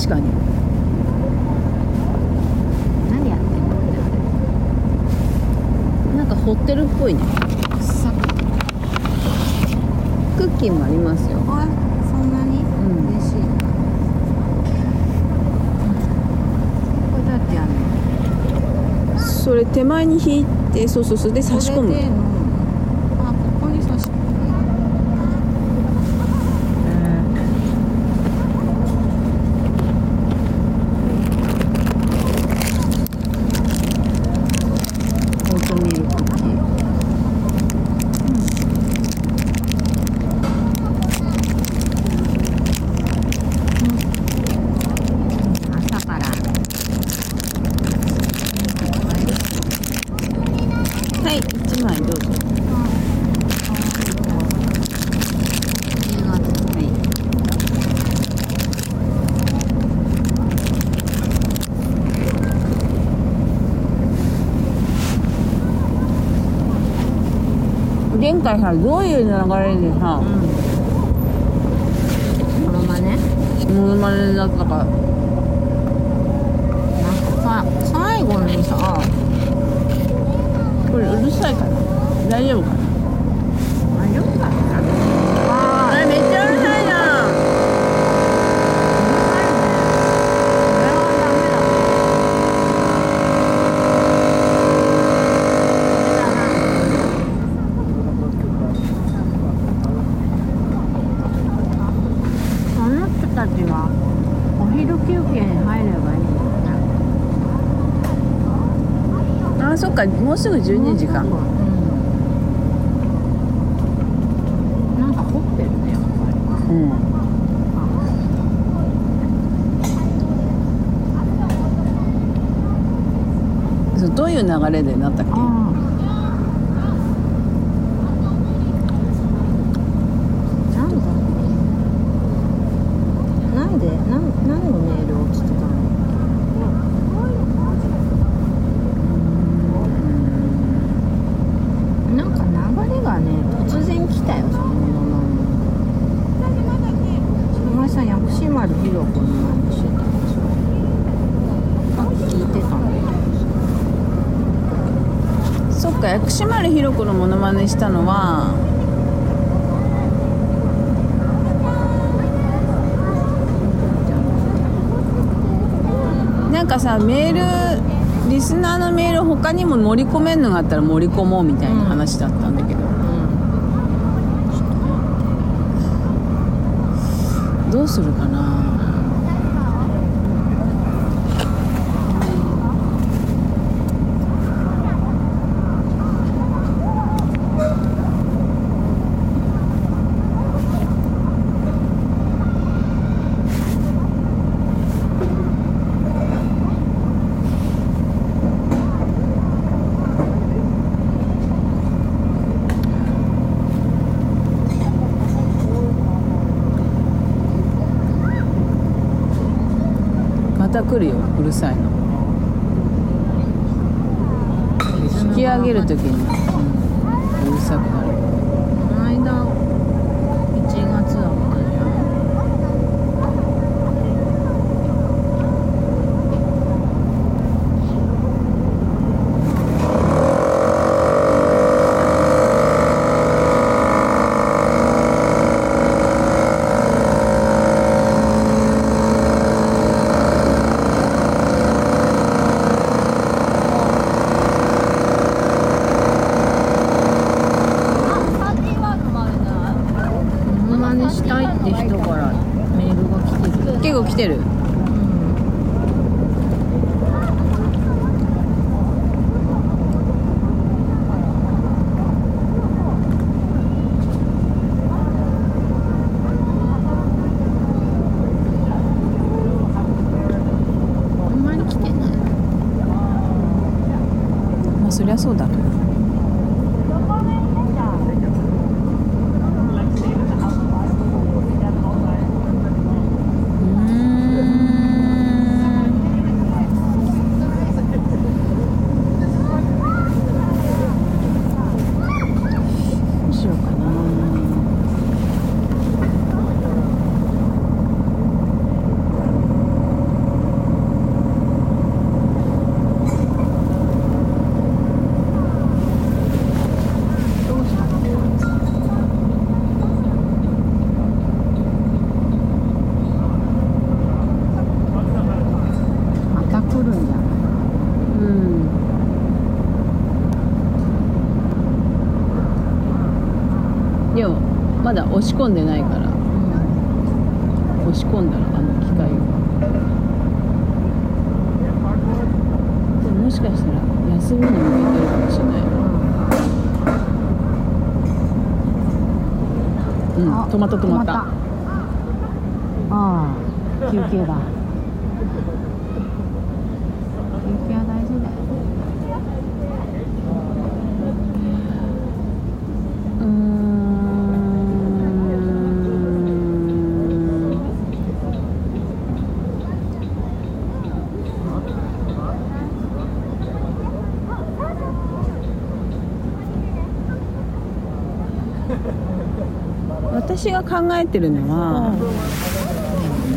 確かに。何やってんの？ってなんか掘ってるっぽいね。クッキーもありますよ。そんなに、うん、嬉しい、うん、これだってあのそれ手前に引いてそうそうそうで差し込むさどういう流れでさすぐ12時か。したのはなんかさメールリスナーのメール他にも盛り込めんのがあったら盛り込もうみたいな話だったんだけど、うん、どうするかな？まだ押し込んでないから。うん押し込んだらあの機械を。でももしかしたら休みに向けてるかもしれない。うん。あ止まった止まったああ休憩だ休憩は大事だようーん私が考えてるのは、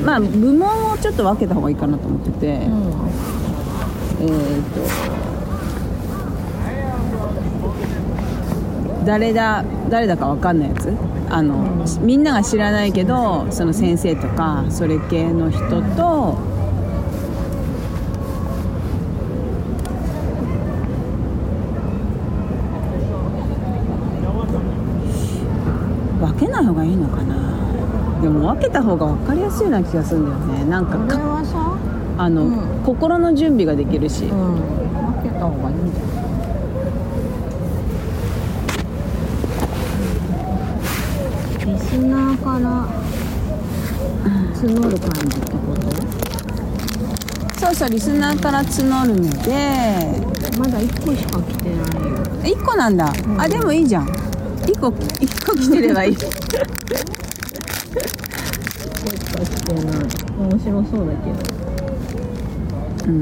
まあ部門をちょっと分けた方がいいかなと思ってて、えーと誰だ誰だか分かんないやつ？あの、みんなが知らないけどその先生とかそれ系の人と分けない方がいいのかなでも分けた方が分かりやすいような気がするんだよね。なんかかはさあの、うん。心の準備ができるし、うん。分けた方がいいんじゃないリスナーから募る感じってこと？そうそうリスナーから募るので。まだ1個しか来てないよ。1個なんだ、ん。あでもいいじゃん。1個一個来てればいい 1個しか来てな面白そうだけど。うん。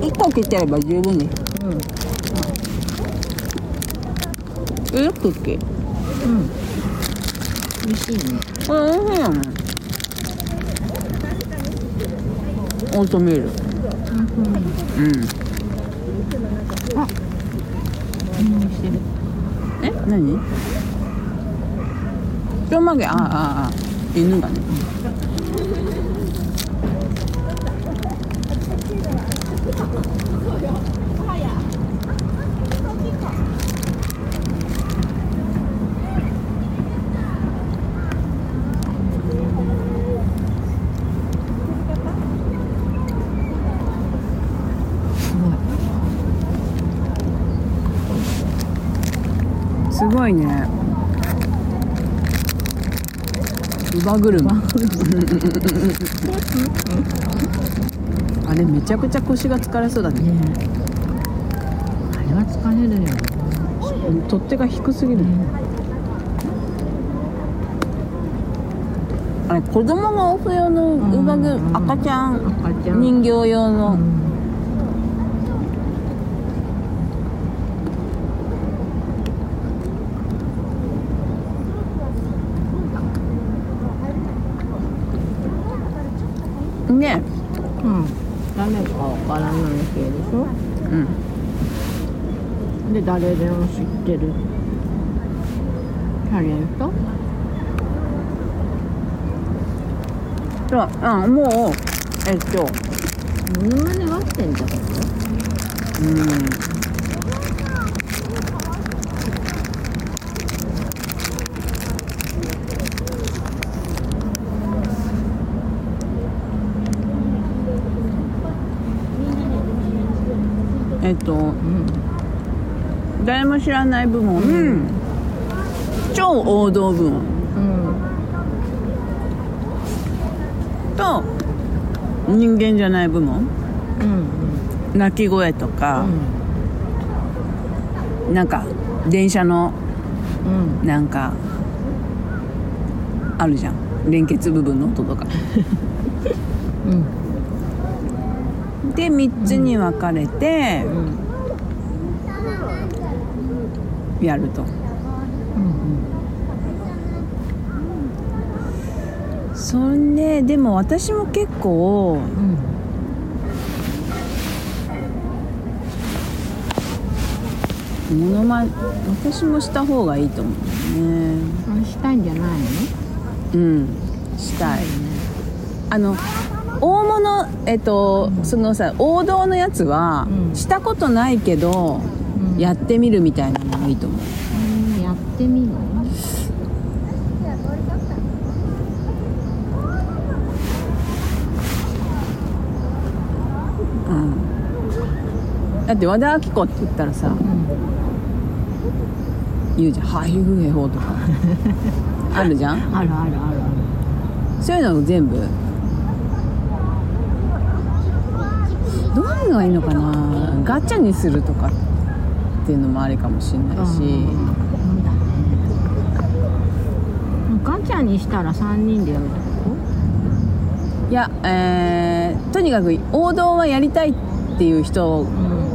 1個来てれば十分ですうん。えよくっけうん美味しいね。これ美味しい。よねオートミール。うんうん何してるえ何ちょんまげああああ犬がねすごいすごいね。乳母車。あれめちゃくちゃ腰が疲れそうだね。ねえ。あれは疲れるよね。取っ手が低すぎる。あれ子供が押す用の乳母車、うん。赤ちゃん赤ちゃん。人形用の、うんねうん誰からない系でしょうん。で誰でも知ってる。タレント？そう。うんもうえっと。モノマネがってんじゃん。うんえっとうん誰も知らない部門、超王道部門。うん。と人間じゃない部門。うん鳴き声とうか、ん。なんか電車のうん。なんかあるじゃん。連結部分の音とか。うん。で3つに分かれてうんやると、うんそんででも私も結構うん。モノマ私もした方がいいと思うね。あしたいんじゃないの？うんしたい。あの大物えっとそのさ王道のやつは、うん。したことないけど、うん。やってみるみたいないいと思う。うん。やってみる？だって和田アキ子って言ったらさうん。言うじゃん「ハイフヘホ」とか。あるじゃん？あるあるある。そういうのを全部。どういうのがいいのかな？ガチャにするとか。っていうのもありかもしれないし、ガチャにしたら3人でやるってこいやえーとにかく王道はやりたいっていう人とうん。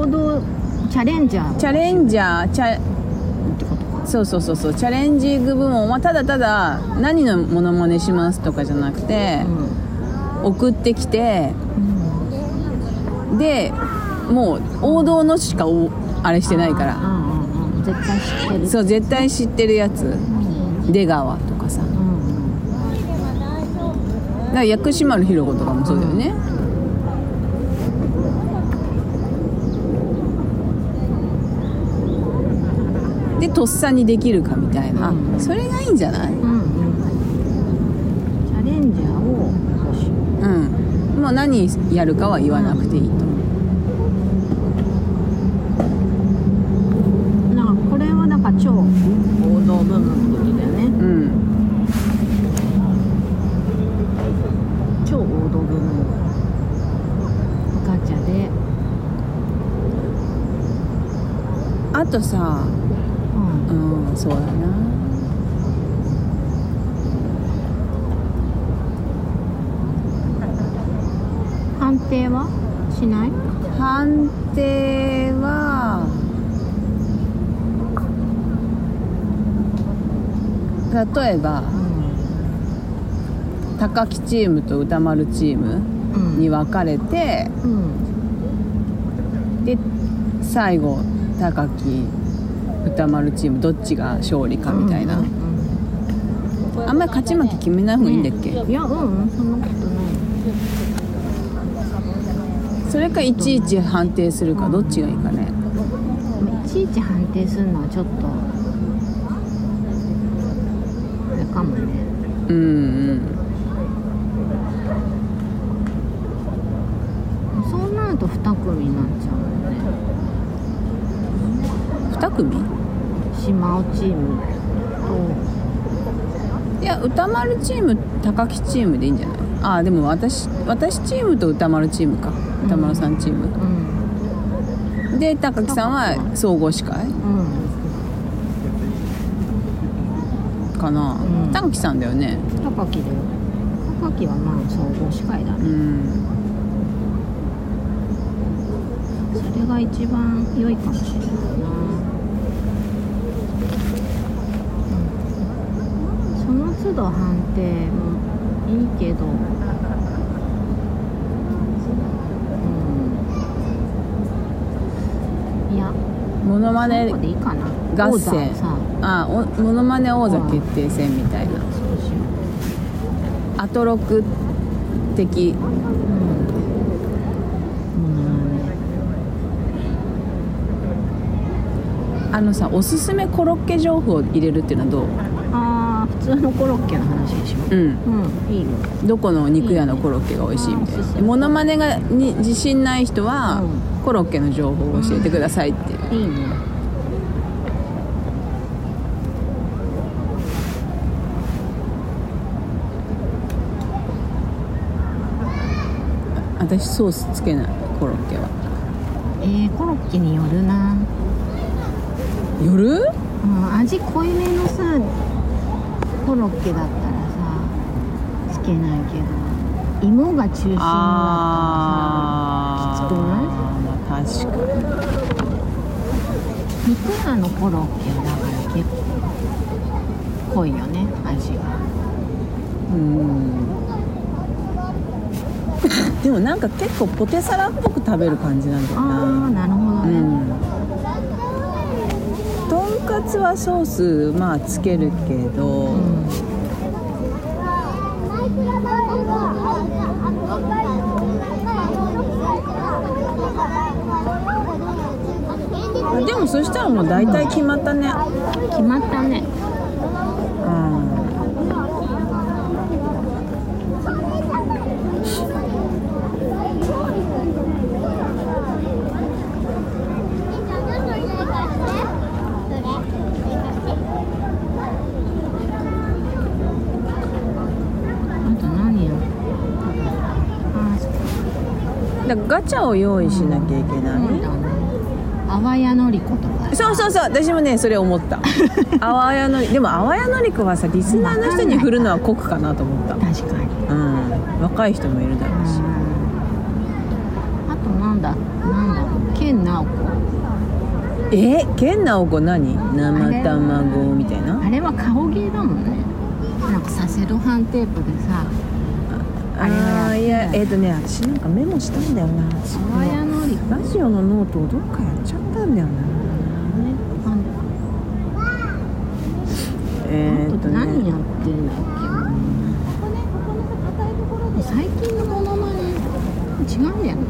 王道チャレンジャーチャレンジャーチャそうそうそうそうチャレンジング部門はただただ何のモノマネしますとかじゃなくて、送ってきてうんでもう王道のしかおあれしてないから。うんうんうん。絶対知ってる。そう絶対知ってるやつ。うん。出川とかさ。だうん。から薬師丸ひろ子とかもそうだよね、でとっさにできるかみたいな、それがいいんじゃないうんうんチャレンジャーを募集うんもう何やるかは言わなくていいと思う。なんかこれはなんか超王道部分の時だよね。うん。超王道部分。ガチャで。あとさうんうんそうだな判定はしない？判定は例えば高木チームと歌丸チームうん。に分かれてうん。で最後高木歌丸チームどっちが勝利かみたいな、うん。うんあんまり勝ち負け決めない方がいいんだっけ、いやうんうん。そんなことないそれかいちいち判定するかどっちがいいかね。いちいち判定するのはちょっとあれかもね。うんうん。そうなると2組になっちゃう2組のね島尾チームいや歌丸チーム高木チームでいいんじゃない？ああでも私私チームと歌丸チームか。歌丸さんチーム、とうん。で高木さんは総合司会。うんかな、うん。高木さんだよね。高木だよ。高木はまあ総合司会だうねん。それが一番良いかもしれないな。うん。その都度判定もいいけど。うん。いやモノマこネ合戦。さ。あおモノマネ王座決定戦みたいな。アトロク的。うん。あのさおすすめコロッケ情報を入れるっていうのはどう？通のコロッケの話でしょう。ん。うんいいよ。どこの肉屋のコロッケが美味しいみたいな。モノマネがに自信ない人は、うコロッケの情報を教えてくださいっていう。いいね。私ソースつけないコロッケは。えー、コロッケによるな、夜うん、味濃いめのさコロッケだったらさつけないけど芋が中心だったらあさきつくないまあ確かに肉屋のコロッケはだから結構濃いよね味がうんでもなんか結構ポテサラっぽく食べる感じなんだよああななるほどね、うん。とんかつはソースまあつけるけど、でもそしたらもう大体決まったね。決まったねうんあと何やあそっだガチャを用意しなきゃいけない、淡谷のり子とか。そうそうそう私もねそれ思った。あわやのりでも淡谷のり子はさリスナーの人に振るのは酷かなと思った。確かに。うん。若い人もいるだろうし。あとなんだなんだろう。研ナオコえ？研ナオコ何？生卵みたいな？あれは顔芸だもんね。なんかさセロハンテープでさあれいやえっ、とね私なんかメモしたんだよな。私あわやのりラジオのノートをどっかやっちゃったんだよな。なんえっ、と何やねってんだっけ最近のモノマネ違うんだよね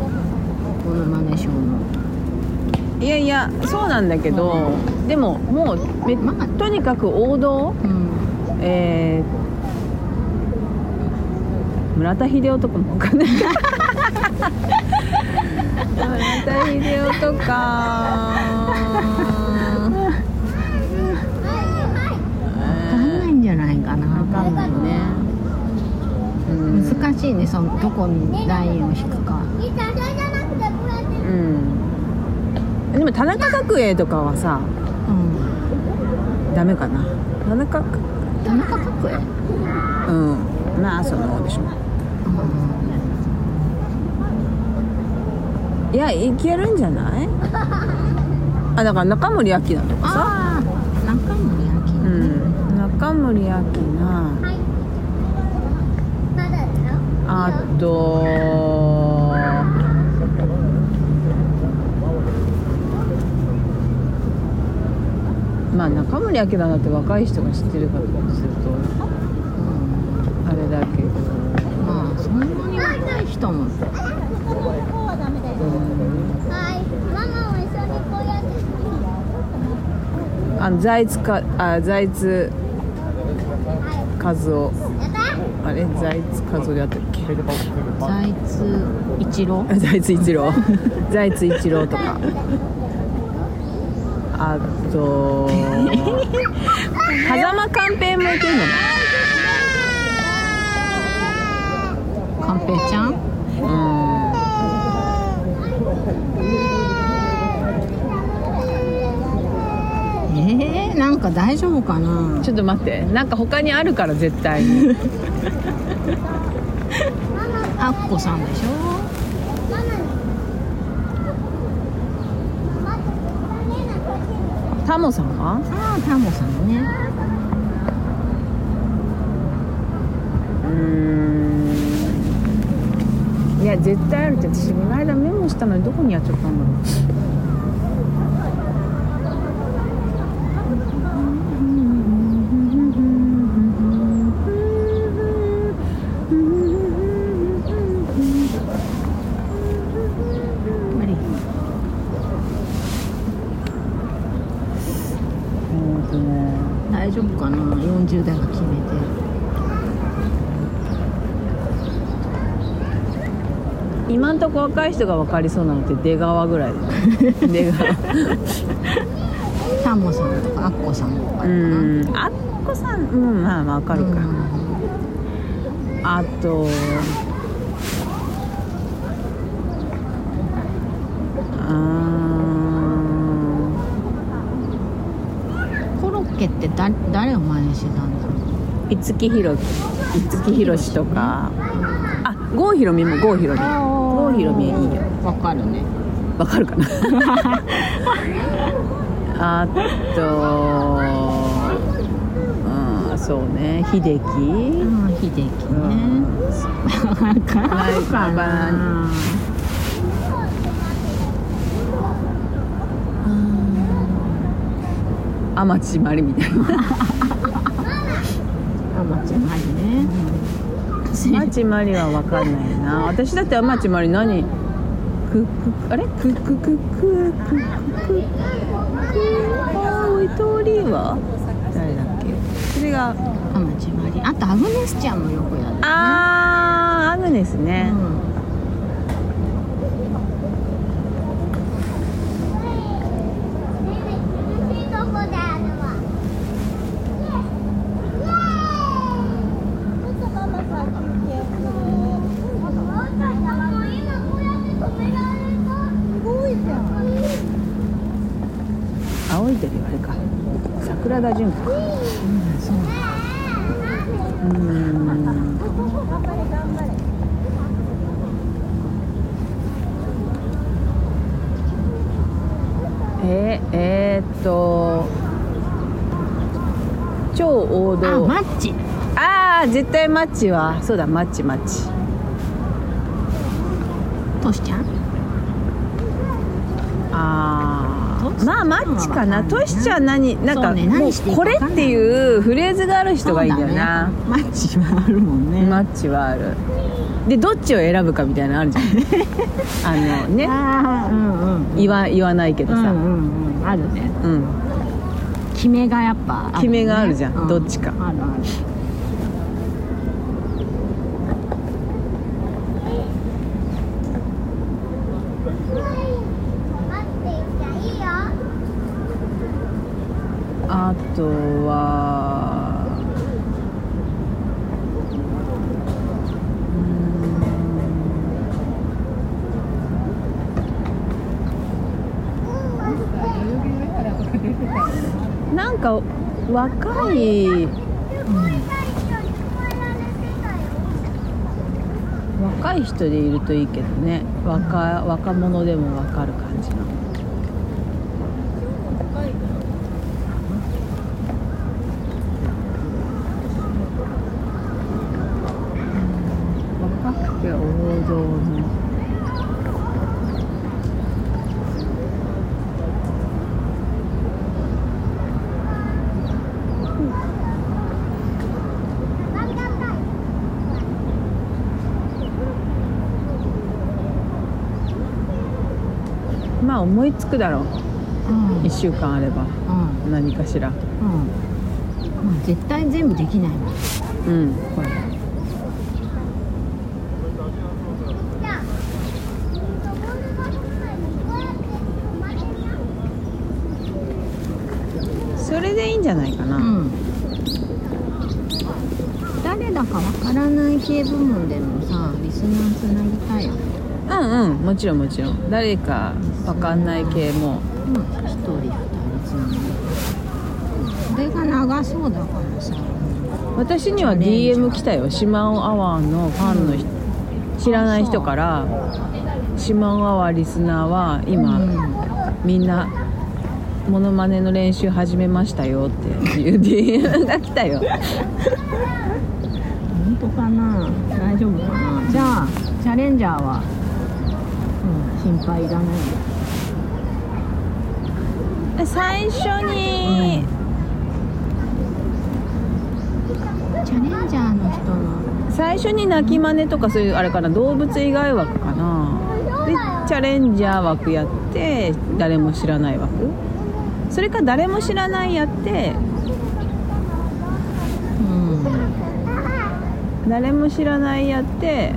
モノマネショーの。いやいやそうなんだけどでももうめまあとにかく王道？うん。えー村田秀夫とかもわかんな。い村田秀夫とか。わかんないんじゃないかな。わかんないね。うん。難しいねそのどこにラインを引くか。うん。でも田中角栄とかはさうん。ダメかな。田中角田中角栄？うん。まあそのでしょいやいけるんじゃない？あだから中森明菜とかさ。中森明う菜ね。ん。中森明菜。あとまあ中森明菜だって若い人が知ってるかとするとあれだけどんなに若い人もあの財津かあ財津和夫あれ？財津和夫であったっけ？財津一郎？あ財津一郎。財津一郎とか。あと。狭間寛平もいけんじゃない寛平ちゃん？うん。えー、なんか大丈夫かな？ちょっと待って。なんか他にあるから絶対に。アッコさんでしょ？タモさんは？ああタモさんねうーんいや絶対あるって私この間メモしたのにどこにやっちゃったんだろうっぱりうえーとね大丈夫かな40代が決めて今んとこ若い人が分かりそうなのって出川ぐらい出川。タモさんとかアッコさんとかかうな、ん。あっこさんうんまあまあ分かるか、あとあコロッケってだ誰を真似してたんだろう。ー五木ひろ五木ひろしとか。あ郷ひろみも郷ひろみ郷ひろみいいよわかるね。わかるかな？あとうんそうね。秀樹うん秀樹ね。わかるかな。天地真理みたいなしいアチマリはわかんないな。私だってアマチマリ何？くくあれ？くくくくくくく青い鳥は誰だっけそれがアマチマリあとアグネスちゃんもよくやる、ね、ああアグネスね、うん桜田淳子かうん。えー、えー、っと超王あ道マッチ。ああ絶対マッチは。そうだマッチマッチ。トシちゃん？ああまあマッチかな。トシちゃん何なんかもうこれっていうフレーズがある人がいいんだよな。マッチはあるもんね。マッチはある。でどっちを選ぶかみたいなのあるじゃん。あのね。ああうんうん。言わ言わないけどさ、うんうんうん。あるね。うん。決めがやっぱね。決めがあるじゃん。うどっちか。あるあるあとはうーんなんか若い若い人でいるといいけどね。若若者でも分かる感じの若くて王道のまあ思いつくだろう。うん。1週間あれば。うん。何かしら。うん。まあ絶対全部できないもん。うん。これ。それでいいんじゃないかな、うん。誰だかわからない系部門でもさリスナーつなぎたいよねうんうんもちろんもちろん。誰かわかんない系も。うん一人二人つなぎこれが長そうだからさ私には DM 来たよ。シマオアワーのファンの人、知らない人からシマオアワーリスナーは今、うん。みんなモノマネの練習始めましたよっていう DM が来たよ。本当かな？大丈夫かな？じゃあチャレンジャーは、うん、心配いらないよ。最初に、チャレンジャーの人の最初に泣き真似とかそういうあれかな。動物以外枠かな。でチャレンジャー枠やって誰も知らない枠。それか誰も知らないやって。うん。誰も知らないやって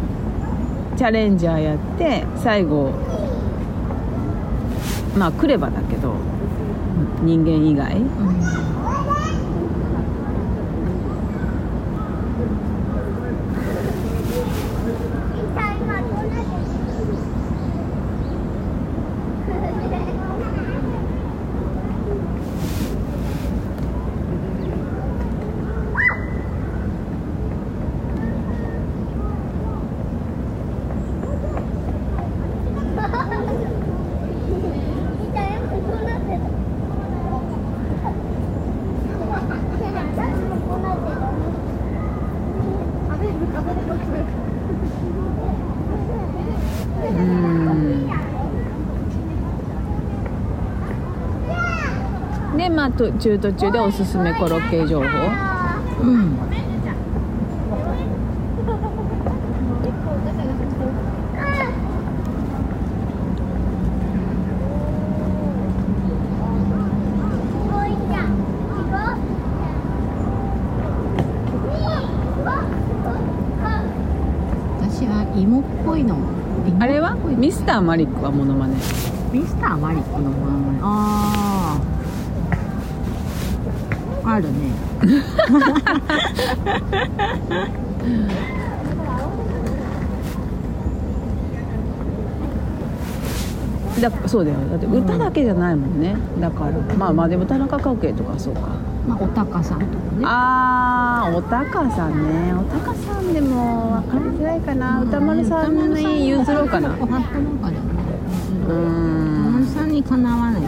チャレンジャーやって最後まあ来ればだけど人間以外。うん。まあ途中途中でおすすめコロッケ情報。うん。芋っぽいのあれはミスターマリックはモノマネミスターマリックのモノマネああだそうだよ。だって歌だけじゃないもんね、だからまあまあでも田中角栄とかそうか。まあおたかさんとかね。あーおたかさんね。おたかさんでも分かりづらいかな、歌丸さんに譲ろうかな。おはったのかでもね。う歌ん丸さんにかなわない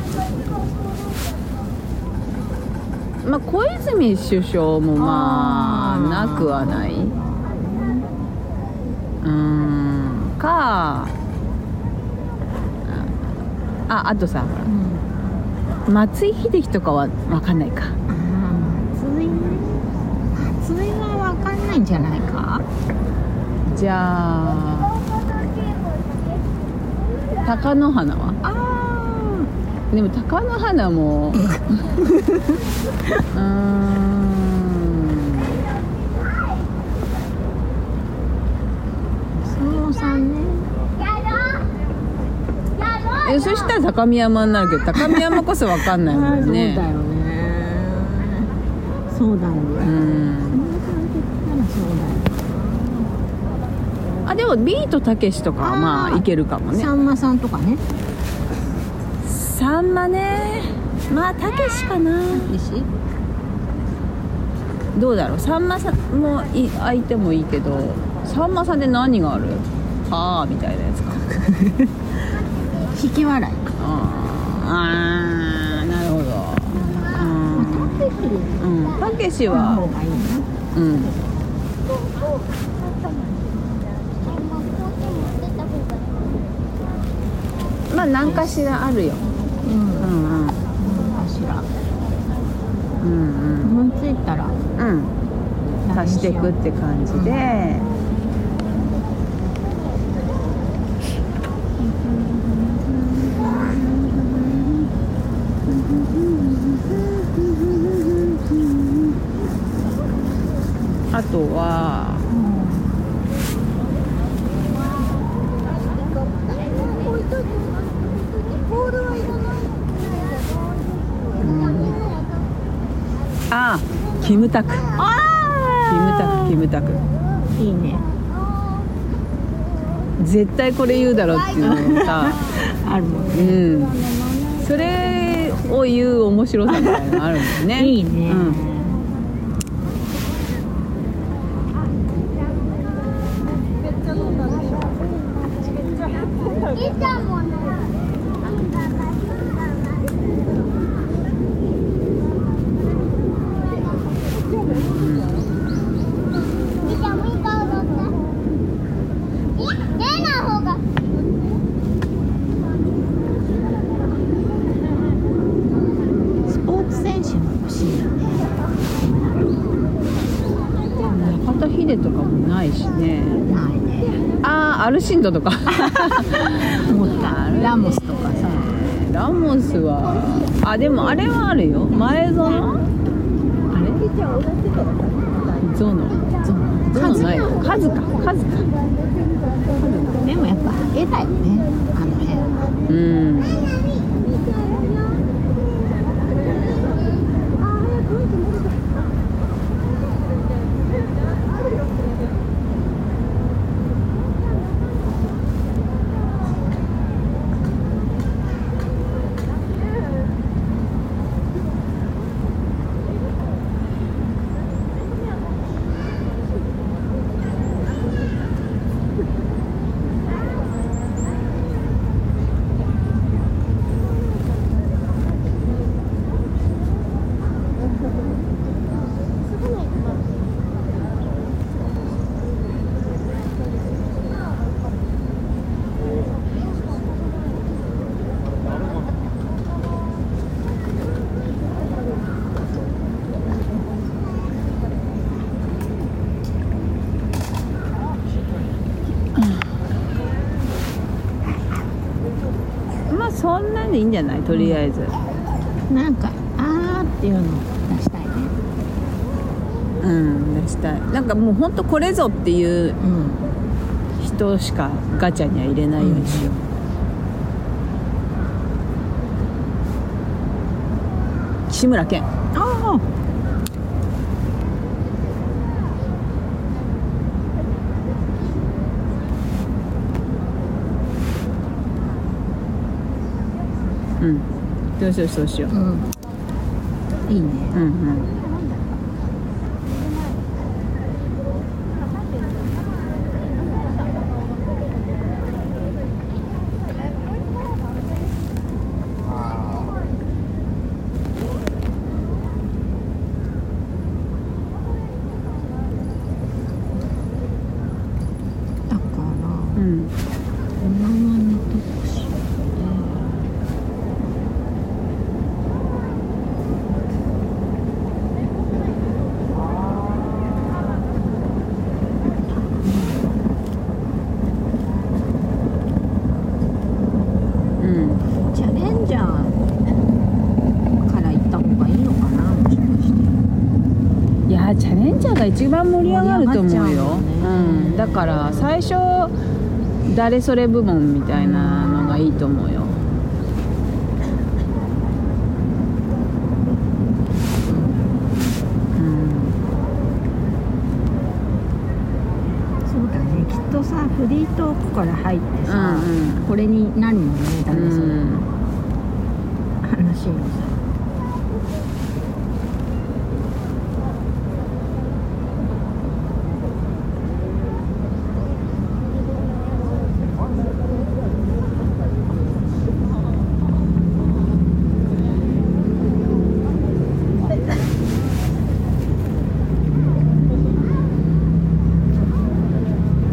まあ小泉首相もまあなくはない。うん。かああとさうん。松井秀喜とかは分かんないか。ああ松井ね松井は分かんないんじゃないか？じゃあ貴乃花は？あでも貴乃花も。うーん。さん。ねえそしたら高見山になるけど高見山こそ分かんないもんね。そうだよね。そうだようん。あでもビートたけしとかはまあいけるかもね。さんまさんとかねさんまね。まあたけしかな。石どうだろう？さんまさんもい相手もいいけどさんまさんで何がある？はあみたいなやつか。引き笑い。あーあーなるほど。うん。うん。たけしのはうん。まあ何かしらあるようんうん。うん何かしらうん。思いついたら。うん。うん足していくって感じであとはあキムタク。キムタクキムタク。いいね。絶対これ言うだろうっていうのをさ。あるもんうねん。それを言う面白さみたいなのあるんだよね。いいね、うんスポーツ選手も欲しいよね中田秀とかもないしねないねああアルシンドとか。思った。ラモスとかさ。ラモスはあでもあれはあるよ。前園？あれ？ゾノ。ゾゾノないカズかカズかでもやっぱ絵だよね。あの辺はうんでいいんじゃない？とりあえず、うん、なんかあーっていうのを出したいね。うん出したい。なんかもうほんとこれぞっていう人しかガチャには入れないようにしよう、うん、志村けん。どうしようそうしよう。うん。いいね。うん。うん。だからうん生に特集でうんチャレンジャーから行った方がいいのかなもしかしていやチャレンジャーが一番盛り上がると思うよ。うもんね。うん、だから最初誰それ部門みたいなのがいいと思うよ。うん。そうだね。きっとさフリートークから入ってさ、うんうん。これになるのねだうねそのん話もさ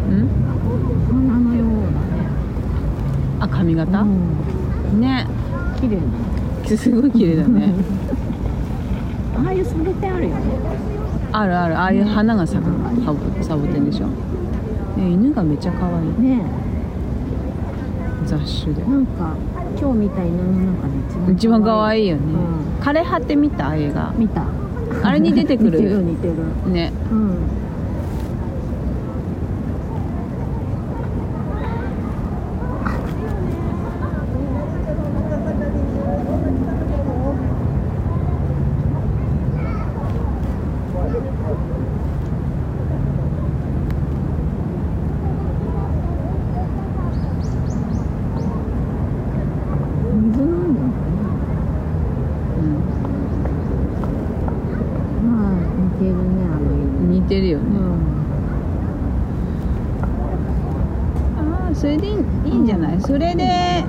うん花のようあ髪だ型、ね、ね綺麗ねすごい綺麗だね。ああいうサボテンあるよね。あるあるああいう花が咲くサボサボテンでしょ？え犬がめっちゃ可愛い。ね雑種で。えなんか今日見た犬の中で一番可愛い。よね、う枯葉って見た？映画見た。あれに出てく 似てるる似てる。ね。うん水飲んでんのかうんなまあ似てるねあの犬似てるよね、うんああそれでいいいいんじゃない、それで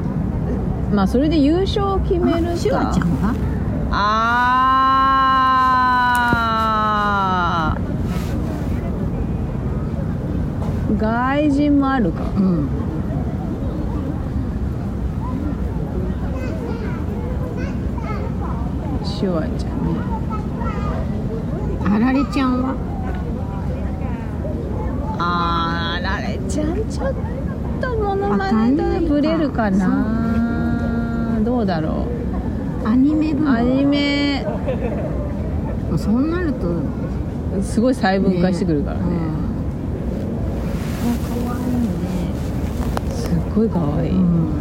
まあそれで優勝を決めるか。シュワちゃんは？あー。外人もあるか。うん。シュワちゃんね。あられちゃんは？あーられちゃんちょっとモノマネとブレるかな。どうだろアニメ部門？うアニメ。そうなると。すごい細分化してくるからね。うんあ可愛いねすっごい可愛い、うん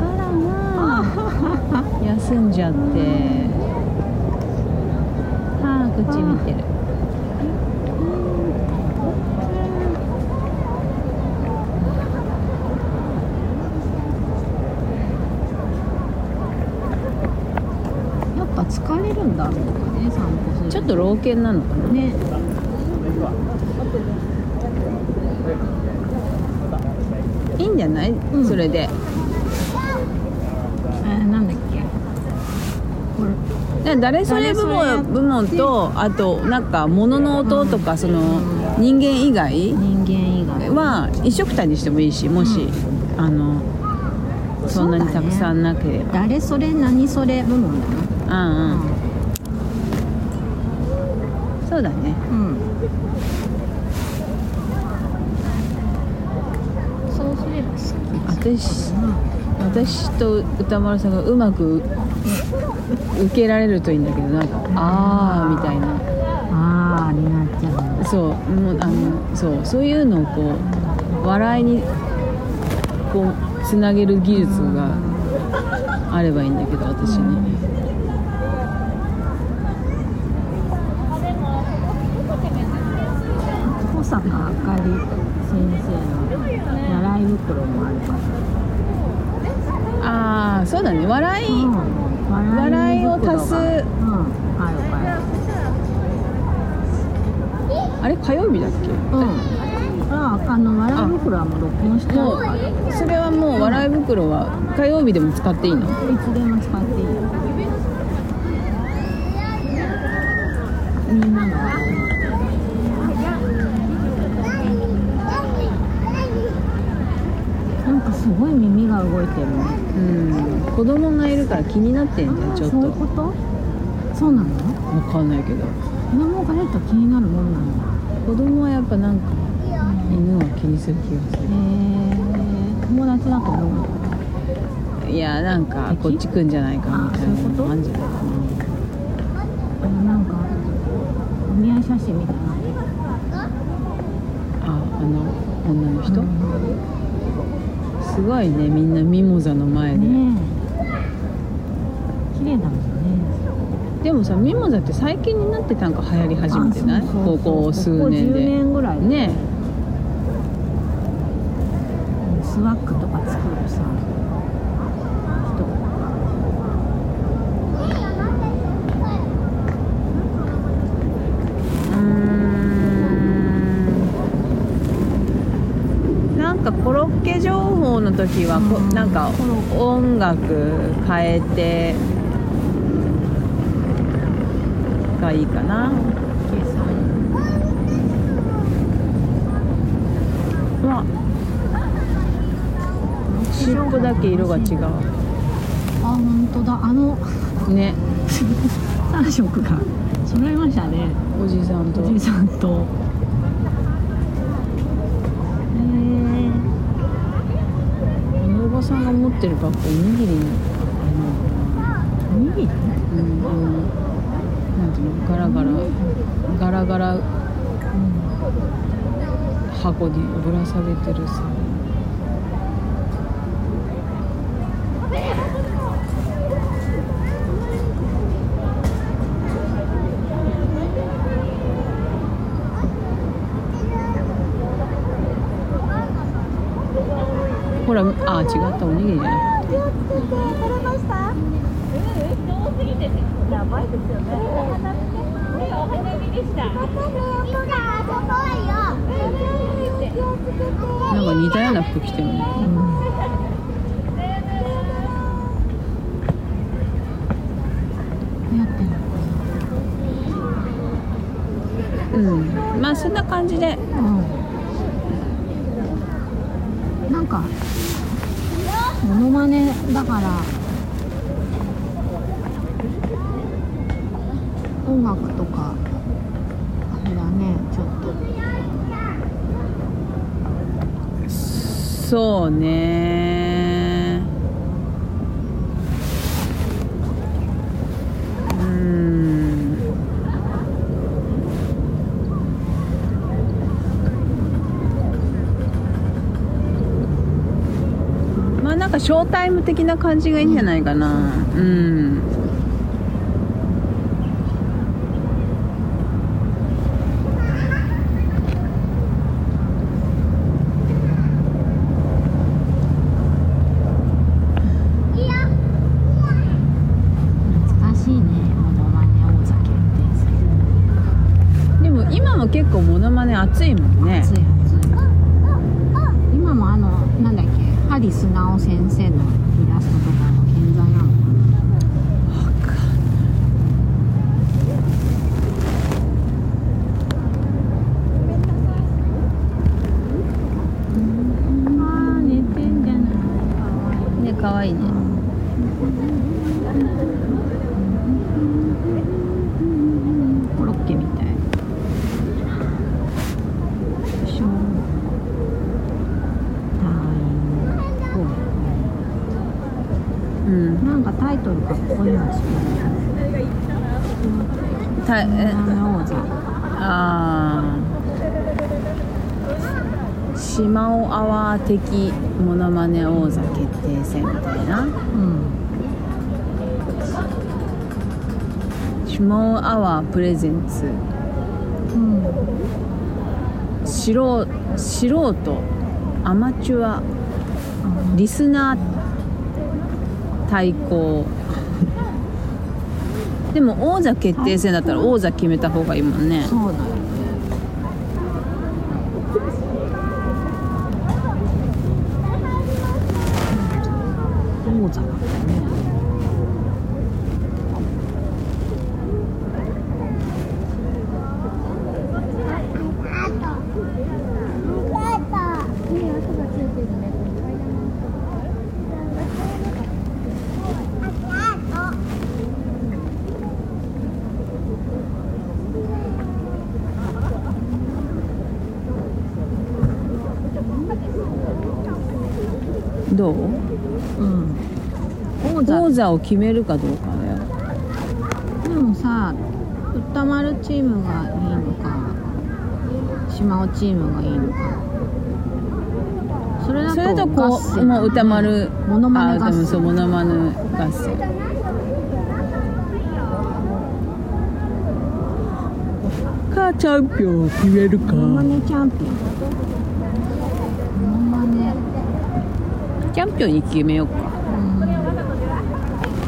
あらまあ。休んじゃって。はあこっち見てるやっぱ疲れるんだ。ろうかね散歩する。ちょっと老犬なのかな？ね。いいんじゃない、ん。それで。えー、なんだっけ？これ。で誰それ部門部門とあとなんか物の音とか、そのうん人間以外人間以外。は一緒くたにしてもいいしもし、あのそんなにたくさんなければ。誰それ何それ部門だなうんうん、そうだね。うん、そうすれば好き私私と歌丸さんがうまく受けられるといいんだけどなんか「あー」みたいな。ああになっちゃうのそうもうあのそうそういうのをこう笑いにこうつなげる技術があればいいんだけど私に。小坂あかり先生の笑い袋もあるからああそうだね笑い、うん笑いを足すうんあるからあれ火曜日だっけうんああの笑い袋はもう録音してあもうそれはもう笑い袋は火曜日でも使っていいの？つでも使っていいよみんなのなんかすごい耳が動いてる。ねうん。子供がいるから気になってんじゃんちょっそういうとこと？そうなの？わかんないけど。子供がいると気になるもんなんだ。子供はやっぱなんか犬は気にする気がすへえ友達だと思う。るいやなんかこっち来んじゃないかみたいなのあんじゃないかあのなんかお見合い写真みたいにな。ああの女の人、すごいねみんなミモザの前で、ねえ綺麗だもんね。でもさミモザって最近になってなんか流行り始めてない？あそうそうそう。ここ数年ここ10で年ぐらいねスワッグとか作るさ人うーんなんかコロッケ情報の時はこうん。なんか音楽変えてがいいかな。わ尻尾だけ色が違あ本当だ。あのうね。3色が揃いましたね。おじさんと。おじいさんとへえあのおばさんが持ってるバッグおにぎりのおにぎりうんあのなんていうのガラガラガラガラうん箱にぶら下げてるさほらあ違ったおにぎりじゃなくてなんか似たような服着てるね。やってんうん。まあそんな感じで。うんかモノマネだから音楽とかあれだねちょっとね。うん。まあなんかショータイム的な感じがいいんじゃないかな。うん懐かしいねモノマネ王座決定戦でも今も結構モ暑いもんね。暑い熱い今もあのなんだっけ針素直先生のイラストとかも健在なのかなあー寝てんじゃないかわいいね可愛いねコロッケみたいよいしょタイムコうんなんかタイトルかっこいいの作たえ王座ああ島尾アワー的モノマネ王座決定戦みたいな。うん島尾アワープレゼンツ。うん素人素人アマチュア。リスナー対抗。でも王座決定戦だったら王座決めた方がいいもんね。そうだよね王座だったねどう？うん。王座。を決めるかどうかだよ。でもさ歌丸チームがいいのか島尾チームがいいのか。それだとそれとこうもう歌丸モノマネ合あでもそう戦モノマネ合戦かチャンピオンを決めるか。モノマネチャンピオンモノマネチャンピオンに決めようか。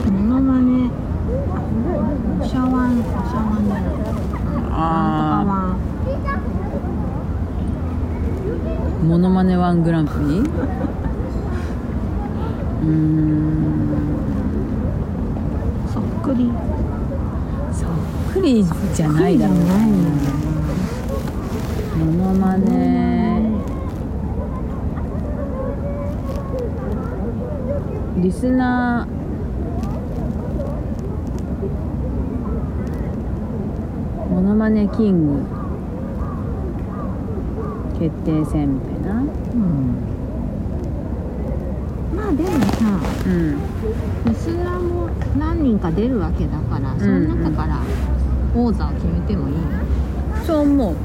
うん。モノマネあおしゃわんおしゃわんじゃないあワンあモノマネワングランプリ？うーん。そっくり。そっくりじゃないだろうだよモノマネリスナー。モノマネキング。決定戦みたいな。うん。まあでもさうん。リスナーも何人か出るわけだから、その中から王座を決めてもいいそう思う。リ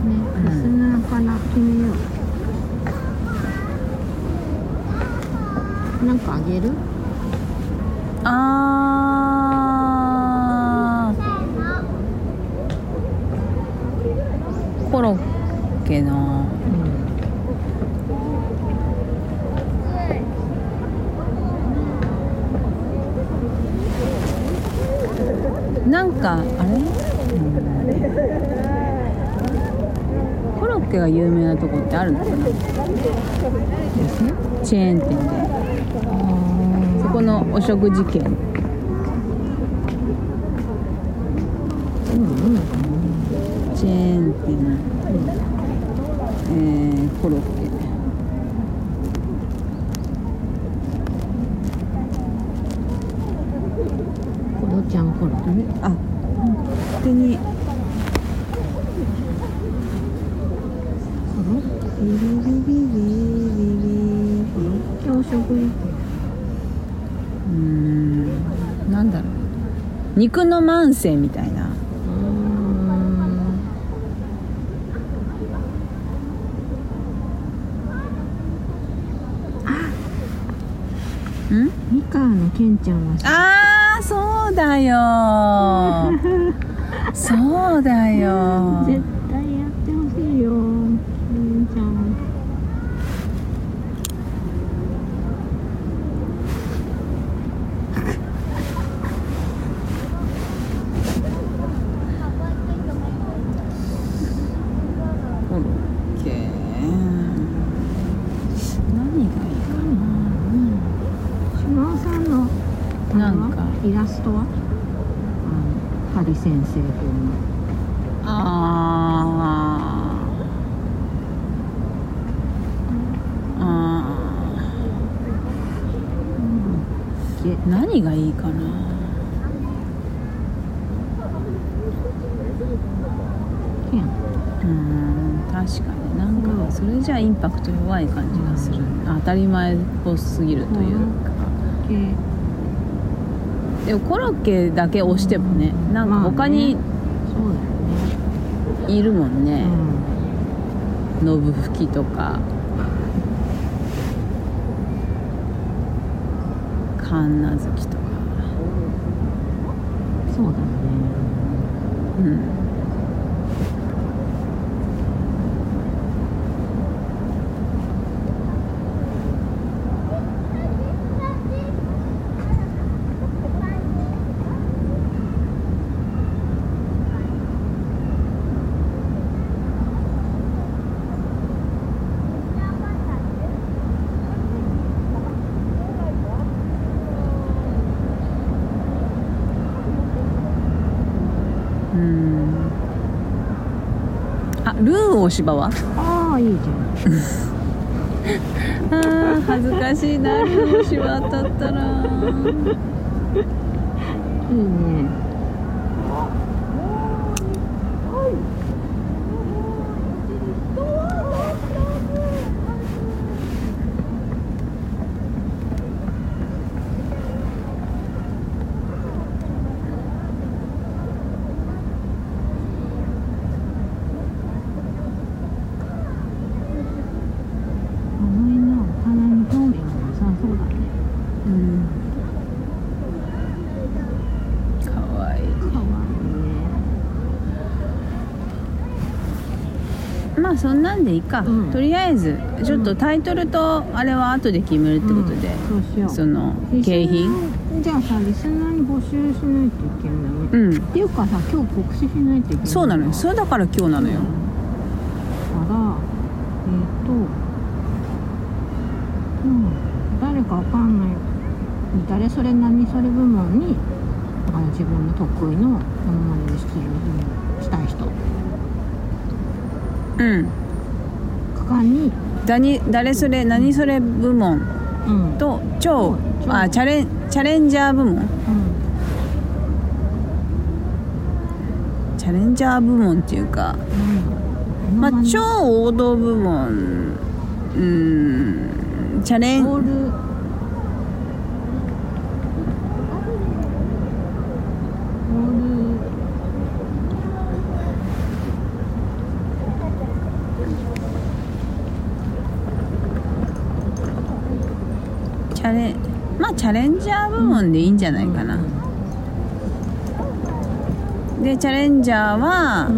スナーから決めよう。なんかあげる？あー。コロッケのなんかあれ、コロッケが有名なとこってあるのかな？チェーン店で食事券。チェーン店。えー、コロッケコロちゃんコロあれあなんか勝手にコロビリビリビリビコロッケお食事うーんなんだろう肉の万世みたいな。ん。ミカのケンちゃんはさ。あーそうだよそうだよ絶対やってほしいよケンちゃんコロッケ何がいいか島尾さんのあれはなんかイラストはあのハリ先生風のなあー。あでー何がいいかな。うん確かに。なんかそれじゃインパクト弱い感じがする。当たり前っぽすぎるというか。ケでもコロッケだけ押してもねなんか他に、いるもんね、ノブフキとか。神奈きとか。そうだね。あルー大芝は？ああいいじゃん。あー恥ずかしいなルー大芝当たったら。いいねあの犬はお花に興味がなさそうだねうんかわいいかわいいねまあそんなんでいいか、うん。とりあえずちょっとタイトルとあれは後で決めるってことで、うん。その景品？じゃあさリスナーに募集しないといけないね、うん。っていうかさ今日告知しないといけないそうなのよ。それだから今日なのよ。だから。えっ、とうん。誰かわかんない。誰それ何それ部門にあの自分の得意のものまねに出場したい人うん。かに、だに誰それ何それ部門？うん。と超超あチャレンチャレンジャー部門。うん。チャレンジャー部門っていうかうん。まあ超王道部門。うん。チャレンオールオールチャレまあチャレンジャー部門でいいんじゃないかな、でチャレンジャーはう、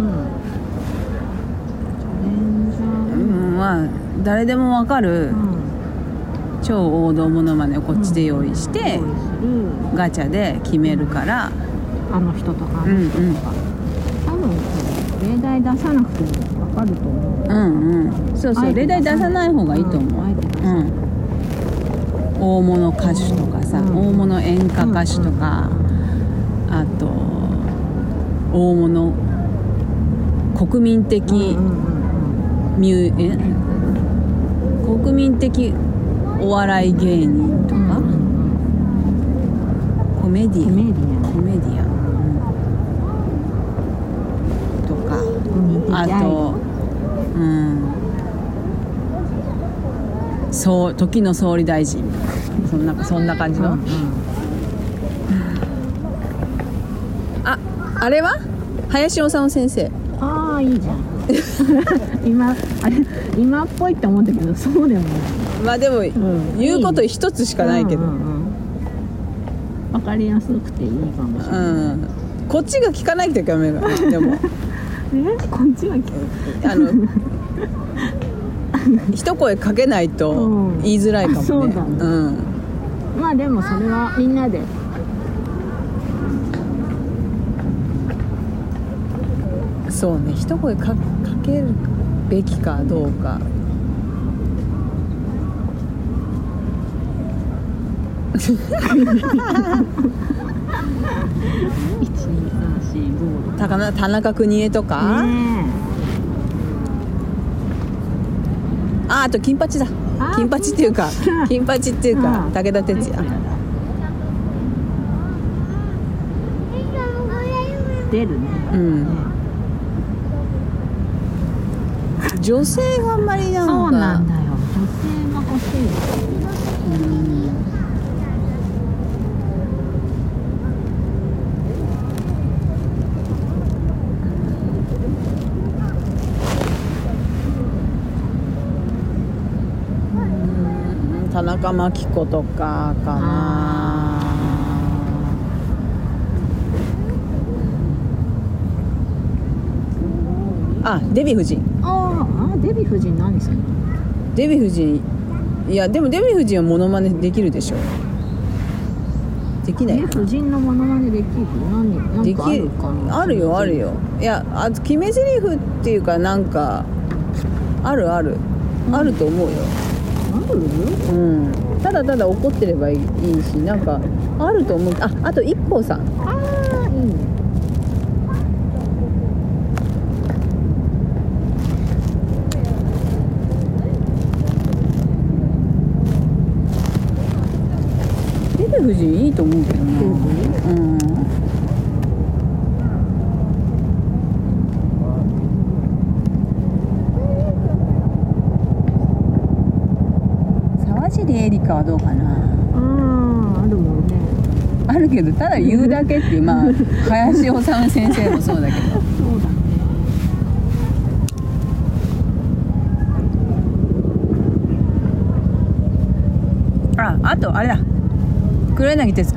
ん。まあ誰でもわかるうん。超王道ものまねをこっちで用意して、ガチャで決めるから。あの人とかあうんの人とか、多分例題出さなくても分かると思う。うんうん。そうそう例題出さない方がいいと思う、うん、大物歌手とかさ、うん。大物演歌歌手とか、あと大物国民的うんうんうんミューえ？国民的お笑い芸人とか、うんうんコメディア。ンコメディア。か。あとうん。そう時の総理大臣そんなそんな感じの、うんうん。ああれは？林修先生。ああいいじゃん。今あれ今っぽいって思ったけどそうでもない。まあでも、ん。言うこと一つしかないけど、うんうんうん。わかりやすくていいかもしれうない、ん。こっちが聞かないとダメだ。ねでも。えこっちは聞く？あの一声かけないとうん。言いづらいかもね、うだねんまあでもそれはみんなで。そうね一声かかけるべきかどうか。12345田中田中邦衛とか、ねああと金八だ金八っていうか 金八っていうかうん。武田鉄矢。出るね。うん。女性があんまりなんか。そうなんだよ。女性が欲しい。うんうん田中真紀子とかかな。あデヴィ夫人。あーあデヴィ夫人何するの？デヴィ夫人。いやでもデヴィ夫人はモノマネできるでしょ。できないえ夫人のモノマネできる？何何できるあるよあるよ。いやあ決め台詞っていうかなんかあるある。あると思うよあるうん。ただただ怒ってればいいしなんかあると思う。ああと一歩さん。ああいいねデヴィ夫人いいと思うけどな。うん沢尻エリカはどうかな。あああるもんね。あるけどただ言うだけっていうまあ 林修先生もそうだけど。そうだね。ああとあれだ。黒柳徹子